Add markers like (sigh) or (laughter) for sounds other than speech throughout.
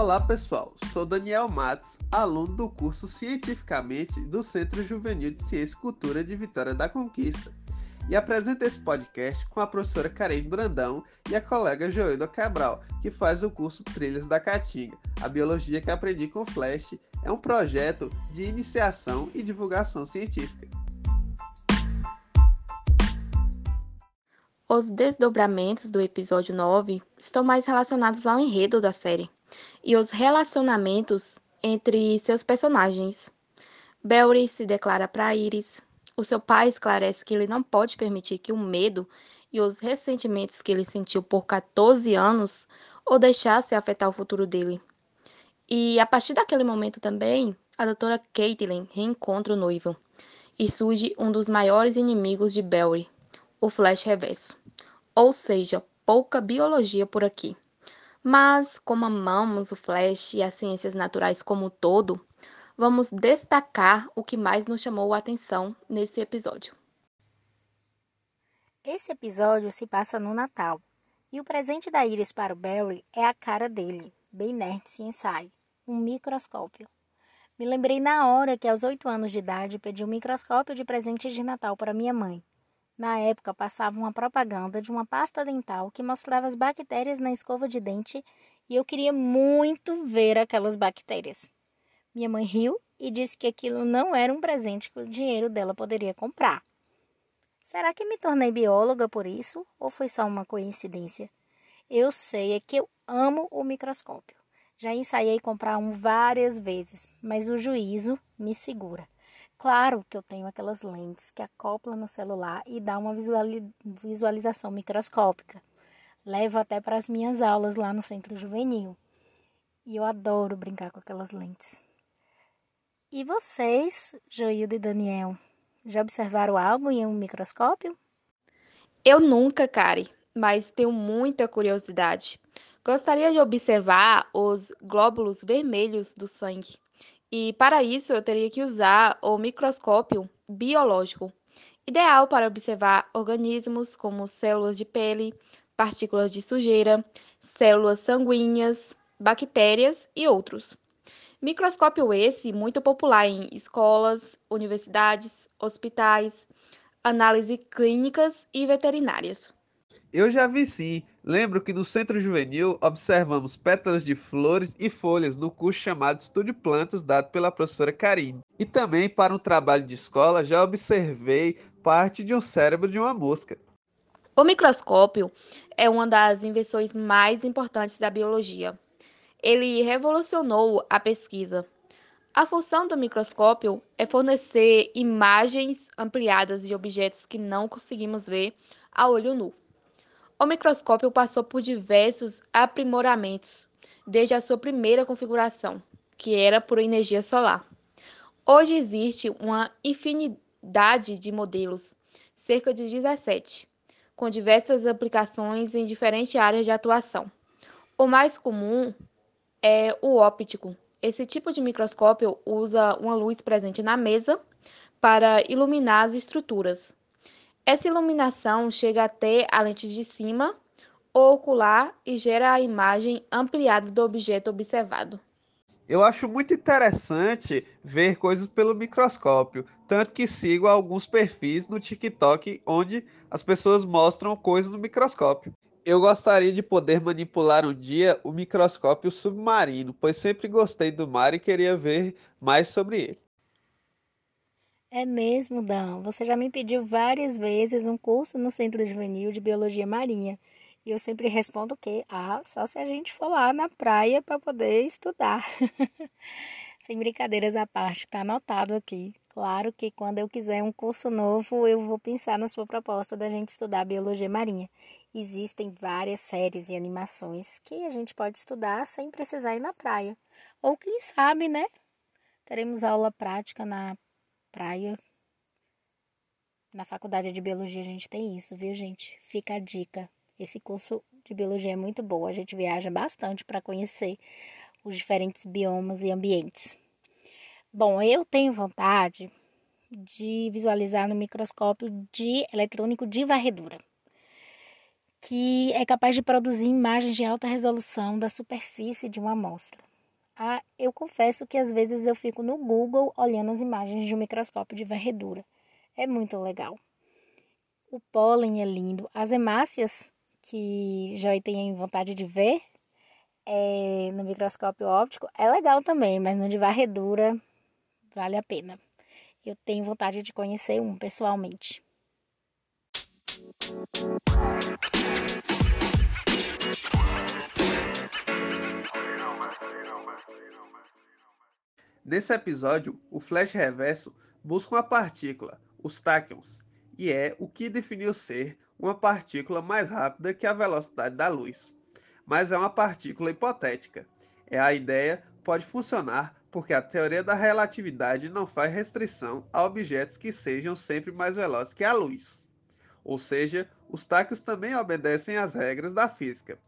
Olá pessoal, sou Daniel Matos, aluno do curso Cientificamente do Centro Juvenil de Ciência e Cultura de Vitória da Conquista e apresento esse podcast com a professora Karen Brandão e a colega Joelda Cabral, que faz o curso Trilhas da Caatinga. A biologia que aprendi com Flash é um projeto de iniciação e divulgação científica. Os desdobramentos do episódio 9 estão mais relacionados ao enredo da série e os relacionamentos entre seus personagens. Belry se declara para Iris. O seu pai esclarece que ele não pode permitir que o medo e os ressentimentos que ele sentiu por 14 anos o deixassem afetar o futuro dele. E a partir daquele momento também, a doutora Caitlin reencontra o noivo e surge um dos maiores inimigos de Belry, o Flash Reverso. Ou seja, pouca biologia por aqui. Mas, como amamos o Flash e as ciências naturais como um todo, vamos destacar o que mais nos chamou a atenção nesse episódio. Esse episódio se passa no Natal, e o presente da Iris para o Barry é a cara dele, bem nerd ensaio, um microscópio. Me lembrei na hora que aos oito anos de idade pedi um microscópio de presente de Natal para minha mãe. Na época, passava uma propaganda de uma pasta dental que mostrava as bactérias na escova de dente e eu queria muito ver aquelas bactérias. Minha mãe riu e disse que aquilo não era um presente que o dinheiro dela poderia comprar. Será que me tornei bióloga por isso ou foi só uma coincidência? Eu sei é que eu amo o microscópio. Já ensaiei comprar um várias vezes, mas o juízo me segura. Claro que eu tenho aquelas lentes que acoplam no celular e dá uma visualização microscópica. Levo até para as minhas aulas lá no centro juvenil. E eu adoro brincar com aquelas lentes. E vocês, Joilda e Daniel, já observaram algo em um microscópio? Eu nunca, Kari, mas tenho muita curiosidade. Gostaria de observar os glóbulos vermelhos do sangue. E para isso eu teria que usar o microscópio biológico, ideal para observar organismos como células de pele, partículas de sujeira, células sanguíneas, bactérias e outros. Microscópio esse muito popular em escolas, universidades, hospitais, análise clínicas e veterinárias. Eu já vi sim. Lembro que no Centro Juvenil observamos pétalas de flores e folhas no curso chamado Estude Plantas, dado pela professora Karine. E também, para um trabalho de escola, já observei parte de um cérebro de uma mosca. O microscópio é uma das invenções mais importantes da biologia. Ele revolucionou a pesquisa. A função do microscópio é fornecer imagens ampliadas de objetos que não conseguimos ver a olho nu. O microscópio passou por diversos aprimoramentos desde a sua primeira configuração, que era por energia solar. Hoje existe uma infinidade de modelos, cerca de 17, com diversas aplicações em diferentes áreas de atuação. O mais comum é o óptico. Esse tipo de microscópio usa uma luz presente na mesa para iluminar as estruturas, essa iluminação chega até a lente de cima ou ocular e gera a imagem ampliada do objeto observado. Eu acho muito interessante ver coisas pelo microscópio, tanto que sigo alguns perfis no TikTok onde as pessoas mostram coisas no microscópio. Eu gostaria de poder manipular um dia o microscópio submarino, pois sempre gostei do mar e queria ver mais sobre ele. É mesmo, Dan. Você já me pediu várias vezes um curso no Centro Juvenil de Biologia Marinha. E eu sempre respondo que, ah, só se a gente for lá na praia para poder estudar. (laughs) Sem brincadeiras à parte, está anotado aqui. Claro que quando eu quiser um curso novo, eu vou pensar na sua proposta da gente estudar biologia marinha. Existem várias séries e animações que a gente pode estudar sem precisar ir na praia. Ou quem sabe, né? Teremos aula prática na praia. Na faculdade de biologia a gente tem isso, viu, gente? Fica a dica. Esse curso de biologia é muito bom. A gente viaja bastante para conhecer os diferentes biomas e ambientes. Bom, eu tenho vontade de visualizar no microscópio de eletrônico de varredura, que é capaz de produzir imagens de alta resolução da superfície de uma amostra. Ah, eu confesso que às vezes eu fico no Google olhando as imagens de um microscópio de varredura. É muito legal. O pólen é lindo. As hemácias, que já tem vontade de ver é, no microscópio óptico, é legal também, mas no de varredura vale a pena. Eu tenho vontade de conhecer um pessoalmente. Nesse episódio, o flash reverso busca uma partícula, os táquions, e é o que definiu ser uma partícula mais rápida que a velocidade da luz. Mas é uma partícula hipotética. É a ideia pode funcionar porque a teoria da relatividade não faz restrição a objetos que sejam sempre mais velozes que a luz. Ou seja, os táquios também obedecem às regras da física,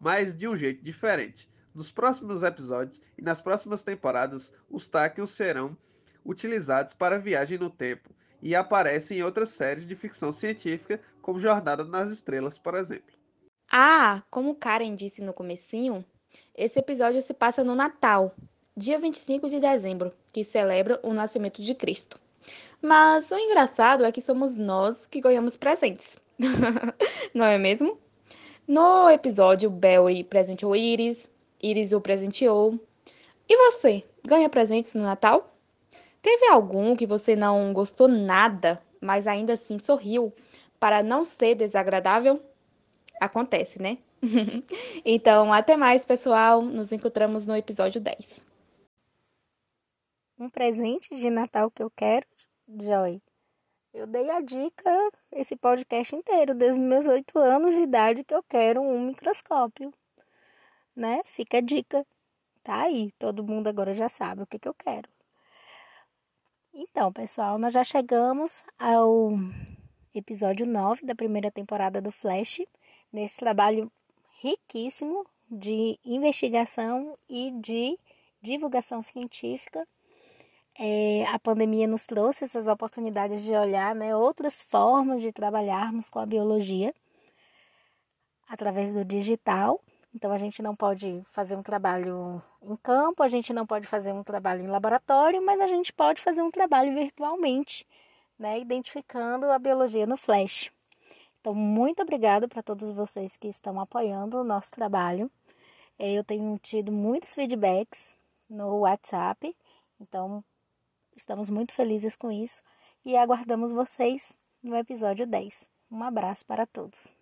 mas de um jeito diferente. Nos próximos episódios e nas próximas temporadas, os táquios serão utilizados para viagem no tempo e aparecem em outras séries de ficção científica, como Jornada nas Estrelas, por exemplo. Ah, como Karen disse no comecinho, esse episódio se passa no Natal, dia 25 de dezembro, que celebra o nascimento de Cristo. Mas o engraçado é que somos nós que ganhamos presentes. (laughs) Não é mesmo? No episódio, Barry presenteou Iris, Iris o presenteou. E você, ganha presentes no Natal? Teve algum que você não gostou nada, mas ainda assim sorriu para não ser desagradável? Acontece, né? (laughs) então, até mais, pessoal. Nos encontramos no episódio 10. Um presente de Natal que eu quero, Joy. Eu dei a dica esse podcast inteiro, desde meus oito anos de idade, que eu quero um microscópio né? Fica a dica. Tá aí, todo mundo agora já sabe o que, que eu quero. Então, pessoal, nós já chegamos ao episódio 9 da primeira temporada do Flash, nesse trabalho riquíssimo de investigação e de divulgação científica. É, a pandemia nos trouxe essas oportunidades de olhar né, outras formas de trabalharmos com a biologia através do digital então a gente não pode fazer um trabalho em campo, a gente não pode fazer um trabalho em laboratório, mas a gente pode fazer um trabalho virtualmente, né, identificando a biologia no Flash. Então, muito obrigada para todos vocês que estão apoiando o nosso trabalho. É, eu tenho tido muitos feedbacks no WhatsApp, então estamos muito felizes com isso e aguardamos vocês no episódio 10. Um abraço para todos.